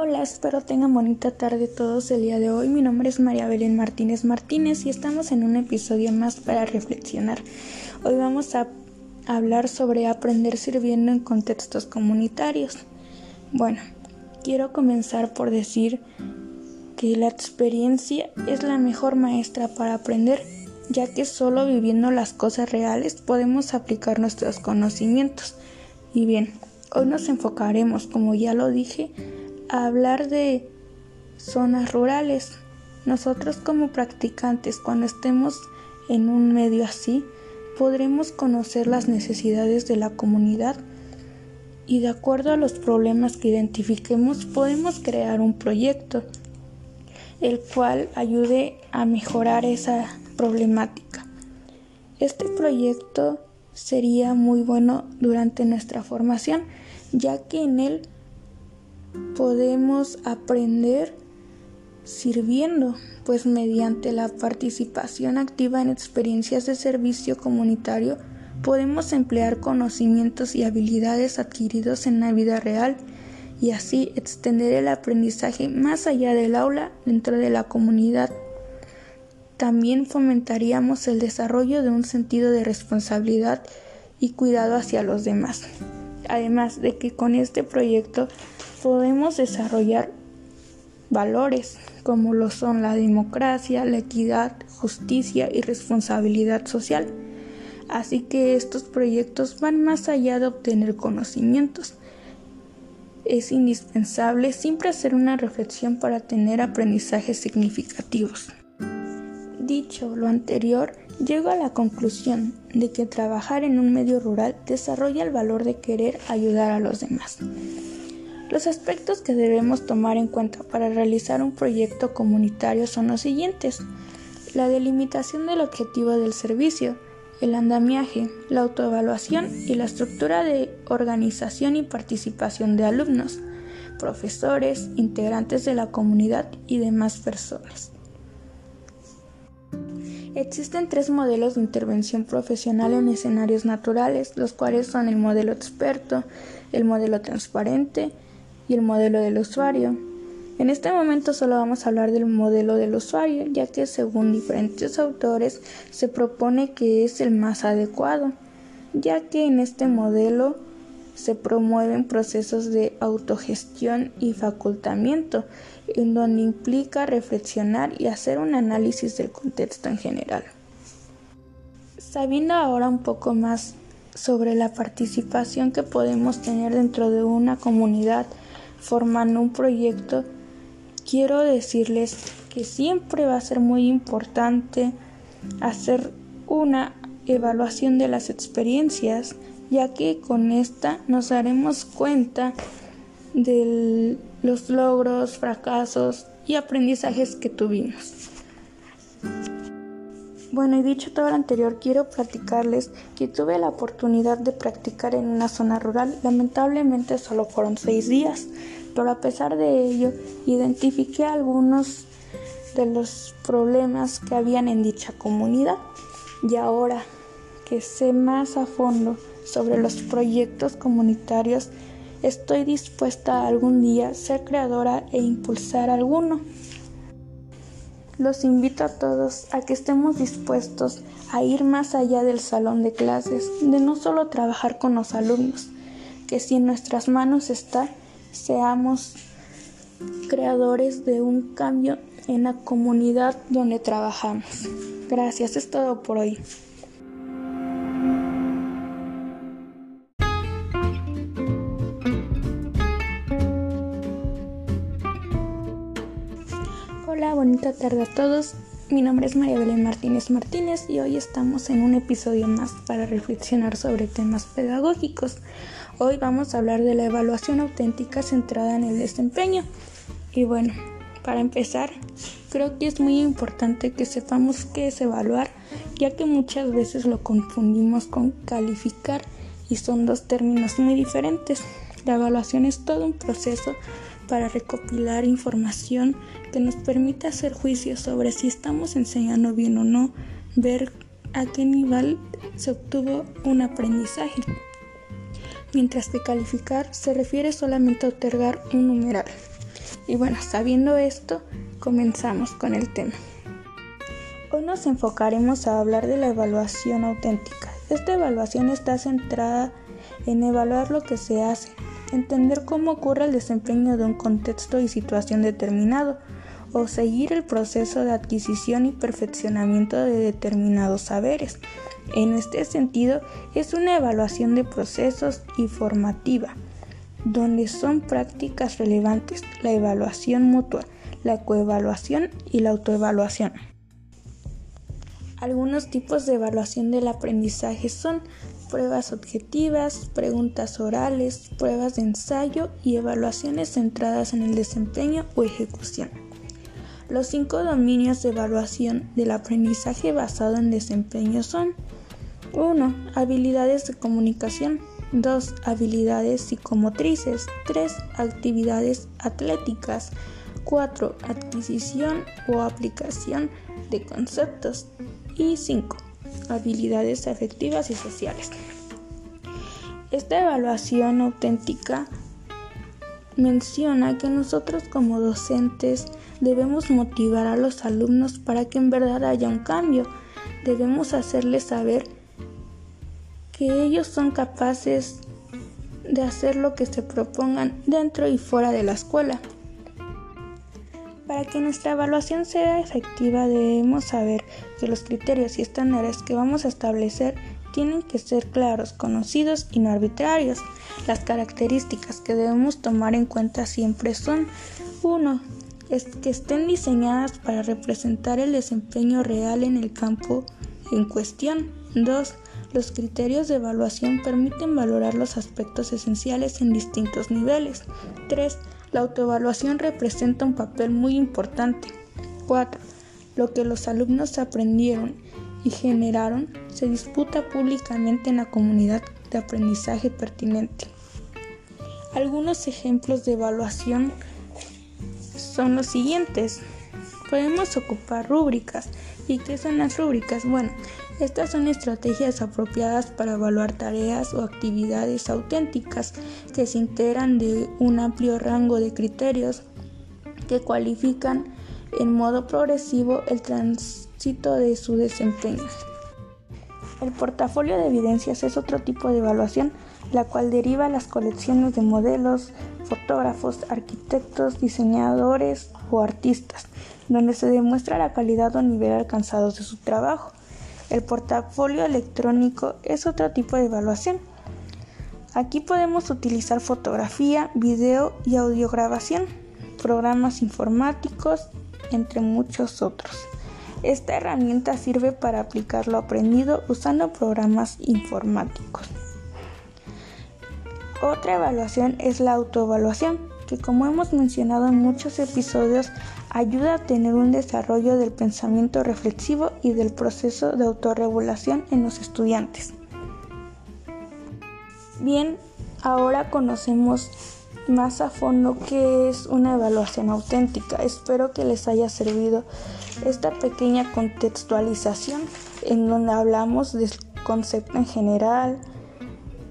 Hola, espero tengan bonita tarde todos el día de hoy. Mi nombre es María Belén Martínez Martínez y estamos en un episodio más para reflexionar. Hoy vamos a hablar sobre aprender sirviendo en contextos comunitarios. Bueno, quiero comenzar por decir que la experiencia es la mejor maestra para aprender, ya que solo viviendo las cosas reales podemos aplicar nuestros conocimientos. Y bien, hoy nos enfocaremos, como ya lo dije, hablar de zonas rurales. Nosotros como practicantes, cuando estemos en un medio así, podremos conocer las necesidades de la comunidad y de acuerdo a los problemas que identifiquemos podemos crear un proyecto el cual ayude a mejorar esa problemática. Este proyecto sería muy bueno durante nuestra formación ya que en él podemos aprender sirviendo, pues mediante la participación activa en experiencias de servicio comunitario podemos emplear conocimientos y habilidades adquiridos en la vida real y así extender el aprendizaje más allá del aula dentro de la comunidad. También fomentaríamos el desarrollo de un sentido de responsabilidad y cuidado hacia los demás. Además de que con este proyecto podemos desarrollar valores como lo son la democracia, la equidad, justicia y responsabilidad social. Así que estos proyectos van más allá de obtener conocimientos. Es indispensable siempre hacer una reflexión para tener aprendizajes significativos. Dicho lo anterior, llego a la conclusión de que trabajar en un medio rural desarrolla el valor de querer ayudar a los demás. Los aspectos que debemos tomar en cuenta para realizar un proyecto comunitario son los siguientes. La delimitación del objetivo del servicio, el andamiaje, la autoevaluación y la estructura de organización y participación de alumnos, profesores, integrantes de la comunidad y demás personas. Existen tres modelos de intervención profesional en escenarios naturales, los cuales son el modelo experto, el modelo transparente y el modelo del usuario. En este momento solo vamos a hablar del modelo del usuario, ya que según diferentes autores se propone que es el más adecuado, ya que en este modelo se promueven procesos de autogestión y facultamiento, en donde implica reflexionar y hacer un análisis del contexto en general. Sabiendo ahora un poco más sobre la participación que podemos tener dentro de una comunidad, formando un proyecto, quiero decirles que siempre va a ser muy importante hacer una evaluación de las experiencias, ya que con esta nos daremos cuenta de los logros, fracasos y aprendizajes que tuvimos. Bueno, y dicho todo lo anterior, quiero platicarles que tuve la oportunidad de practicar en una zona rural. Lamentablemente solo fueron seis días, pero a pesar de ello, identifiqué algunos de los problemas que habían en dicha comunidad. Y ahora que sé más a fondo sobre los proyectos comunitarios, estoy dispuesta algún día ser creadora e impulsar alguno. Los invito a todos a que estemos dispuestos a ir más allá del salón de clases, de no solo trabajar con los alumnos, que si en nuestras manos está, seamos creadores de un cambio en la comunidad donde trabajamos. Gracias, es todo por hoy. Hola, bonita tarde a todos. Mi nombre es María Belén Martínez Martínez y hoy estamos en un episodio más para reflexionar sobre temas pedagógicos. Hoy vamos a hablar de la evaluación auténtica centrada en el desempeño. Y bueno, para empezar, creo que es muy importante que sepamos qué es evaluar, ya que muchas veces lo confundimos con calificar y son dos términos muy diferentes. La evaluación es todo un proceso para recopilar información que nos permita hacer juicios sobre si estamos enseñando bien o no, ver a qué nivel se obtuvo un aprendizaje. Mientras que calificar se refiere solamente a otorgar un numeral. Y bueno, sabiendo esto, comenzamos con el tema. Hoy nos enfocaremos a hablar de la evaluación auténtica. Esta evaluación está centrada en evaluar lo que se hace, entender cómo ocurre el desempeño de un contexto y situación determinado, o seguir el proceso de adquisición y perfeccionamiento de determinados saberes. En este sentido, es una evaluación de procesos y formativa, donde son prácticas relevantes la evaluación mutua, la coevaluación y la autoevaluación. Algunos tipos de evaluación del aprendizaje son pruebas objetivas, preguntas orales, pruebas de ensayo y evaluaciones centradas en el desempeño o ejecución. Los cinco dominios de evaluación del aprendizaje basado en desempeño son 1. Habilidades de comunicación 2. Habilidades psicomotrices 3. Actividades atléticas 4. Adquisición o aplicación de conceptos y 5. Habilidades afectivas y sociales. Esta evaluación auténtica menciona que nosotros como docentes debemos motivar a los alumnos para que en verdad haya un cambio. Debemos hacerles saber que ellos son capaces de hacer lo que se propongan dentro y fuera de la escuela. Para que nuestra evaluación sea efectiva debemos saber que los criterios y estándares que vamos a establecer tienen que ser claros, conocidos y no arbitrarios. Las características que debemos tomar en cuenta siempre son 1. que estén diseñadas para representar el desempeño real en el campo en cuestión. 2. Los criterios de evaluación permiten valorar los aspectos esenciales en distintos niveles. 3. La autoevaluación representa un papel muy importante. 4. Lo que los alumnos aprendieron y generaron se disputa públicamente en la comunidad de aprendizaje pertinente. Algunos ejemplos de evaluación son los siguientes. Podemos ocupar rúbricas. ¿Y qué son las rúbricas? Bueno, estas son estrategias apropiadas para evaluar tareas o actividades auténticas que se integran de un amplio rango de criterios que cualifican en modo progresivo el tránsito de su desempeño. El portafolio de evidencias es otro tipo de evaluación, la cual deriva las colecciones de modelos, fotógrafos, arquitectos, diseñadores o artistas, donde se demuestra la calidad o nivel alcanzado de su trabajo. El portafolio electrónico es otro tipo de evaluación. Aquí podemos utilizar fotografía, video y audiograbación, programas informáticos, entre muchos otros. Esta herramienta sirve para aplicar lo aprendido usando programas informáticos. Otra evaluación es la autoevaluación, que como hemos mencionado en muchos episodios ayuda a tener un desarrollo del pensamiento reflexivo y del proceso de autorregulación en los estudiantes. Bien, ahora conocemos más a fondo qué es una evaluación auténtica. Espero que les haya servido esta pequeña contextualización en donde hablamos del concepto en general,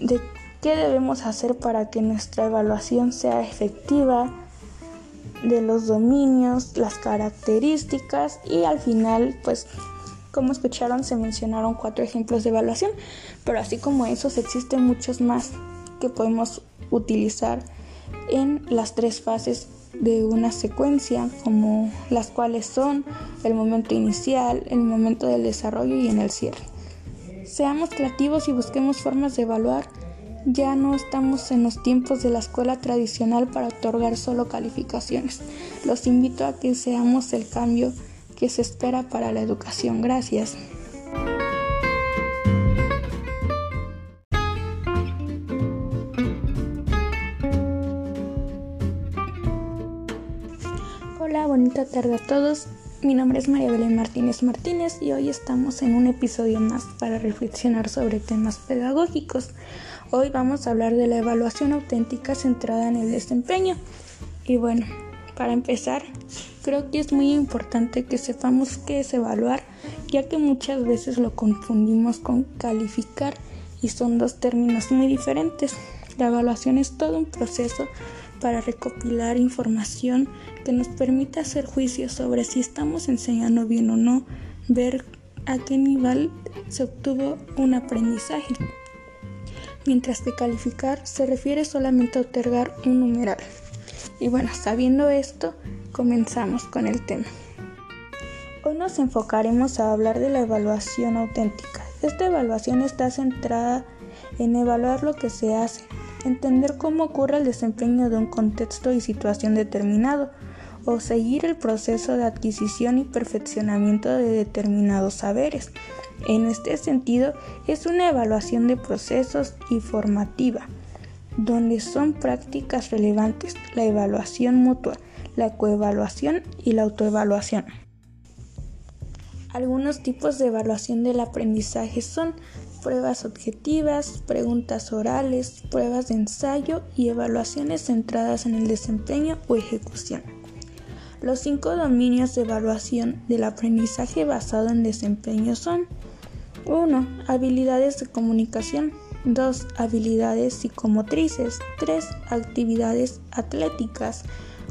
de qué debemos hacer para que nuestra evaluación sea efectiva, de los dominios, las características y al final, pues, como escucharon, se mencionaron cuatro ejemplos de evaluación, pero así como esos existen muchos más que podemos utilizar en las tres fases de una secuencia, como las cuales son el momento inicial, el momento del desarrollo y en el cierre. Seamos creativos y busquemos formas de evaluar ya no estamos en los tiempos de la escuela tradicional para otorgar solo calificaciones. Los invito a que seamos el cambio que se espera para la educación. Gracias. Hola, bonita tarde a todos. Mi nombre es María Belén Martínez Martínez y hoy estamos en un episodio más para reflexionar sobre temas pedagógicos. Hoy vamos a hablar de la evaluación auténtica centrada en el desempeño. Y bueno, para empezar, creo que es muy importante que sepamos qué es evaluar, ya que muchas veces lo confundimos con calificar y son dos términos muy diferentes. La evaluación es todo un proceso para recopilar información que nos permita hacer juicios sobre si estamos enseñando bien o no, ver a qué nivel se obtuvo un aprendizaje. Mientras que calificar se refiere solamente a otorgar un numeral. Y bueno, sabiendo esto, comenzamos con el tema. Hoy nos enfocaremos a hablar de la evaluación auténtica. Esta evaluación está centrada en evaluar lo que se hace, entender cómo ocurre el desempeño de un contexto y situación determinado, o seguir el proceso de adquisición y perfeccionamiento de determinados saberes. En este sentido, es una evaluación de procesos y formativa, donde son prácticas relevantes la evaluación mutua, la coevaluación y la autoevaluación. Algunos tipos de evaluación del aprendizaje son pruebas objetivas, preguntas orales, pruebas de ensayo y evaluaciones centradas en el desempeño o ejecución. Los cinco dominios de evaluación del aprendizaje basado en desempeño son 1. Habilidades de comunicación 2. Habilidades psicomotrices 3. Actividades atléticas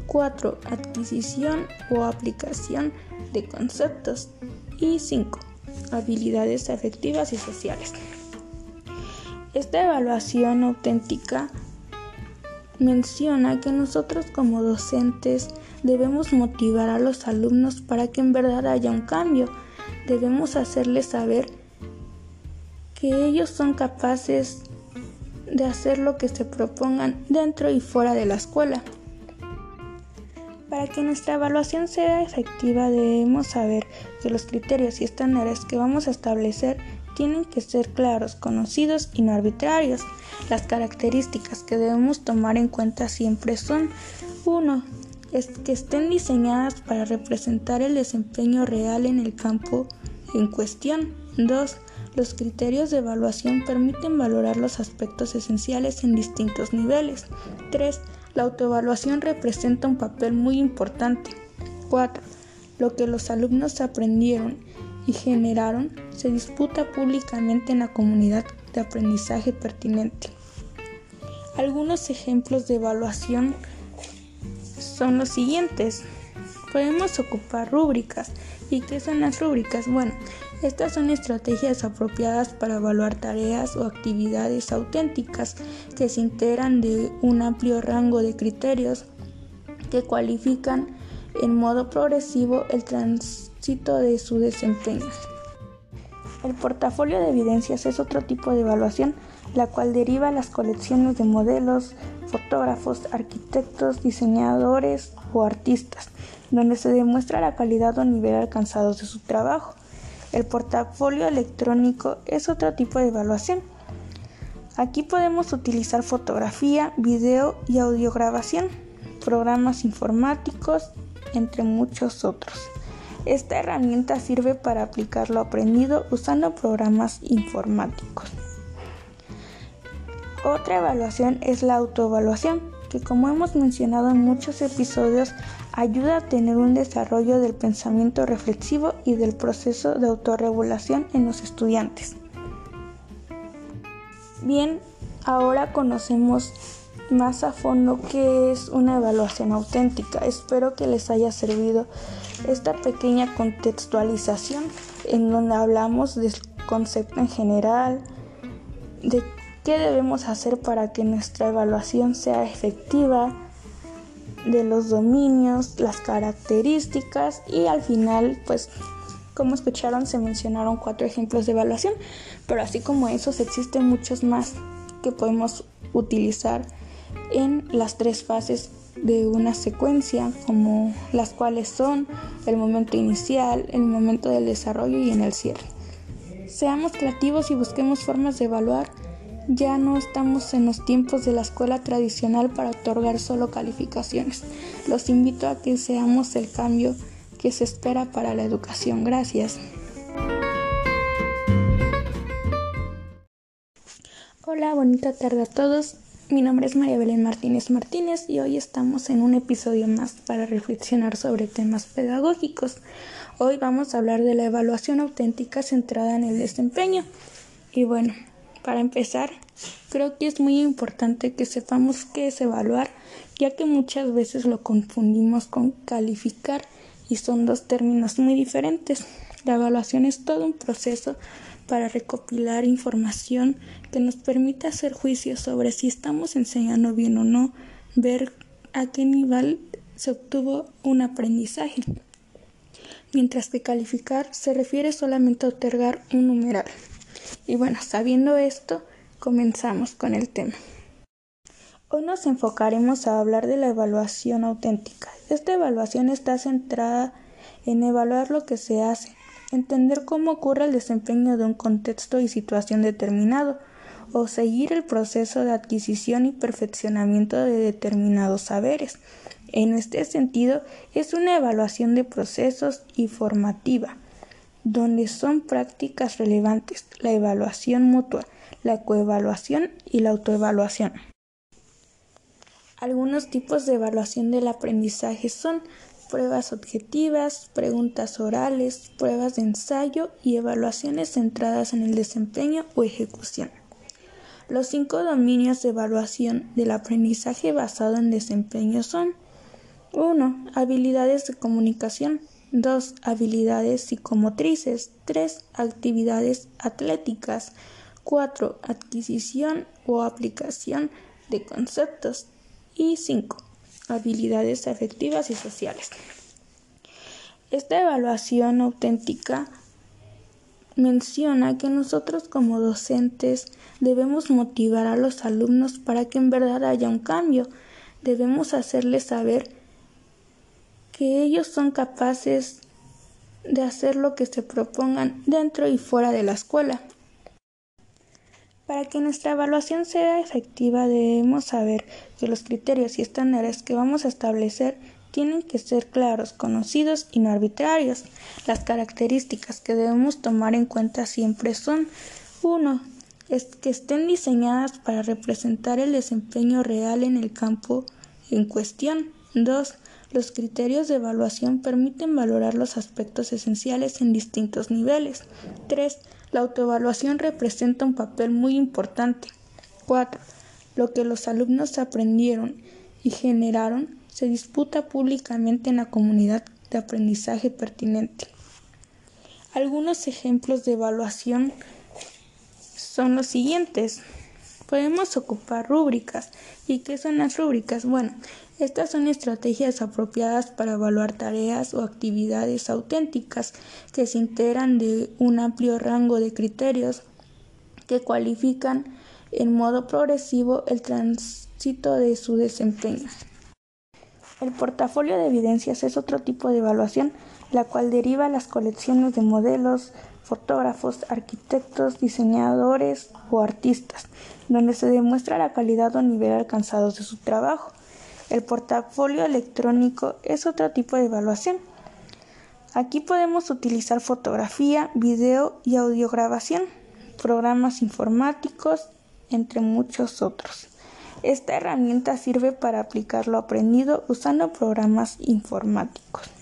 4. Adquisición o aplicación de conceptos y 5 habilidades afectivas y sociales. Esta evaluación auténtica menciona que nosotros como docentes debemos motivar a los alumnos para que en verdad haya un cambio. Debemos hacerles saber que ellos son capaces de hacer lo que se propongan dentro y fuera de la escuela. Para que nuestra evaluación sea efectiva debemos saber que los criterios y estándares que vamos a establecer tienen que ser claros, conocidos y no arbitrarios. Las características que debemos tomar en cuenta siempre son 1. que estén diseñadas para representar el desempeño real en el campo en cuestión. 2. Los criterios de evaluación permiten valorar los aspectos esenciales en distintos niveles. 3. La autoevaluación representa un papel muy importante. 4. Lo que los alumnos aprendieron y generaron se disputa públicamente en la comunidad de aprendizaje pertinente. Algunos ejemplos de evaluación son los siguientes. Podemos ocupar rúbricas. ¿Y qué son las rúbricas? Bueno, estas son estrategias apropiadas para evaluar tareas o actividades auténticas que se integran de un amplio rango de criterios que cualifican en modo progresivo el tránsito de su desempeño. El portafolio de evidencias es otro tipo de evaluación, la cual deriva las colecciones de modelos, fotógrafos, arquitectos, diseñadores o artistas, donde se demuestra la calidad o nivel alcanzado de su trabajo. El portafolio electrónico es otro tipo de evaluación. Aquí podemos utilizar fotografía, video y audiograbación, programas informáticos, entre muchos otros. Esta herramienta sirve para aplicar lo aprendido usando programas informáticos. Otra evaluación es la autoevaluación, que como hemos mencionado en muchos episodios ayuda a tener un desarrollo del pensamiento reflexivo y del proceso de autorregulación en los estudiantes. Bien, ahora conocemos más a fondo qué es una evaluación auténtica. Espero que les haya servido esta pequeña contextualización en donde hablamos del concepto en general, de qué debemos hacer para que nuestra evaluación sea efectiva, de los dominios, las características y al final, pues, como escucharon, se mencionaron cuatro ejemplos de evaluación, pero así como esos existen muchos más que podemos utilizar en las tres fases de una secuencia, como las cuales son el momento inicial, el momento del desarrollo y en el cierre. Seamos creativos y busquemos formas de evaluar ya no estamos en los tiempos de la escuela tradicional para otorgar solo calificaciones. Los invito a que seamos el cambio que se espera para la educación. Gracias. Hola, bonita tarde a todos. Mi nombre es María Belén Martínez Martínez y hoy estamos en un episodio más para reflexionar sobre temas pedagógicos. Hoy vamos a hablar de la evaluación auténtica centrada en el desempeño. Y bueno, para empezar, Creo que es muy importante que sepamos qué es evaluar, ya que muchas veces lo confundimos con calificar y son dos términos muy diferentes. La evaluación es todo un proceso para recopilar información que nos permita hacer juicios sobre si estamos enseñando bien o no, ver a qué nivel se obtuvo un aprendizaje. Mientras que calificar se refiere solamente a otorgar un numeral. Y bueno, sabiendo esto, comenzamos con el tema. Hoy nos enfocaremos a hablar de la evaluación auténtica. Esta evaluación está centrada en evaluar lo que se hace, entender cómo ocurre el desempeño de un contexto y situación determinado, o seguir el proceso de adquisición y perfeccionamiento de determinados saberes. En este sentido, es una evaluación de procesos y formativa, donde son prácticas relevantes la evaluación mutua, la coevaluación y la autoevaluación. Algunos tipos de evaluación del aprendizaje son pruebas objetivas, preguntas orales, pruebas de ensayo y evaluaciones centradas en el desempeño o ejecución. Los cinco dominios de evaluación del aprendizaje basado en desempeño son 1. Habilidades de comunicación 2. Habilidades psicomotrices 3. Actividades atléticas 4. Adquisición o aplicación de conceptos y 5. Habilidades afectivas y sociales. Esta evaluación auténtica menciona que nosotros como docentes debemos motivar a los alumnos para que en verdad haya un cambio. Debemos hacerles saber que ellos son capaces de hacer lo que se propongan dentro y fuera de la escuela. Para que nuestra evaluación sea efectiva debemos saber que los criterios y estándares que vamos a establecer tienen que ser claros, conocidos y no arbitrarios. Las características que debemos tomar en cuenta siempre son 1. que estén diseñadas para representar el desempeño real en el campo en cuestión. 2. Los criterios de evaluación permiten valorar los aspectos esenciales en distintos niveles. 3. La autoevaluación representa un papel muy importante. 4. Lo que los alumnos aprendieron y generaron se disputa públicamente en la comunidad de aprendizaje pertinente. Algunos ejemplos de evaluación son los siguientes. Podemos ocupar rúbricas. ¿Y qué son las rúbricas? Bueno, estas son estrategias apropiadas para evaluar tareas o actividades auténticas que se integran de un amplio rango de criterios que cualifican en modo progresivo el tránsito de su desempeño. El portafolio de evidencias es otro tipo de evaluación, la cual deriva las colecciones de modelos, fotógrafos, arquitectos, diseñadores o artistas, donde se demuestra la calidad o nivel alcanzados de su trabajo. El portafolio electrónico es otro tipo de evaluación. Aquí podemos utilizar fotografía, video y audiograbación, programas informáticos, entre muchos otros. Esta herramienta sirve para aplicar lo aprendido usando programas informáticos.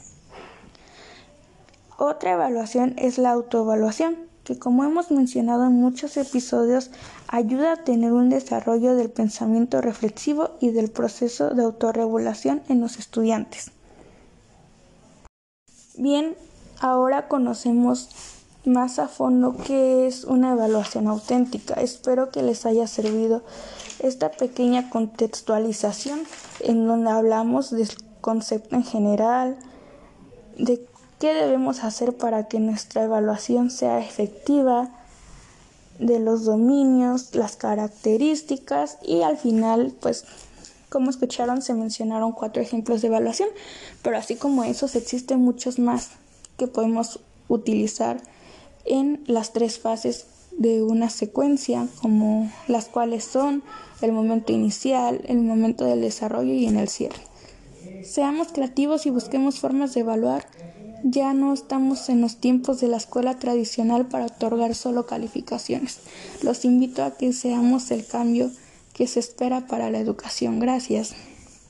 Otra evaluación es la autoevaluación, que como hemos mencionado en muchos episodios, ayuda a tener un desarrollo del pensamiento reflexivo y del proceso de autorregulación en los estudiantes. Bien, ahora conocemos más a fondo qué es una evaluación auténtica. Espero que les haya servido esta pequeña contextualización en donde hablamos del concepto en general, de qué debemos hacer para que nuestra evaluación sea efectiva, de los dominios, las características y al final, pues, como escucharon, se mencionaron cuatro ejemplos de evaluación, pero así como esos existen muchos más que podemos utilizar en las tres fases de una secuencia, como las cuales son el momento inicial, el momento del desarrollo y en el cierre. Seamos creativos y busquemos formas de evaluar ya no estamos en los tiempos de la escuela tradicional para otorgar solo calificaciones. Los invito a que seamos el cambio que se espera para la educación. Gracias.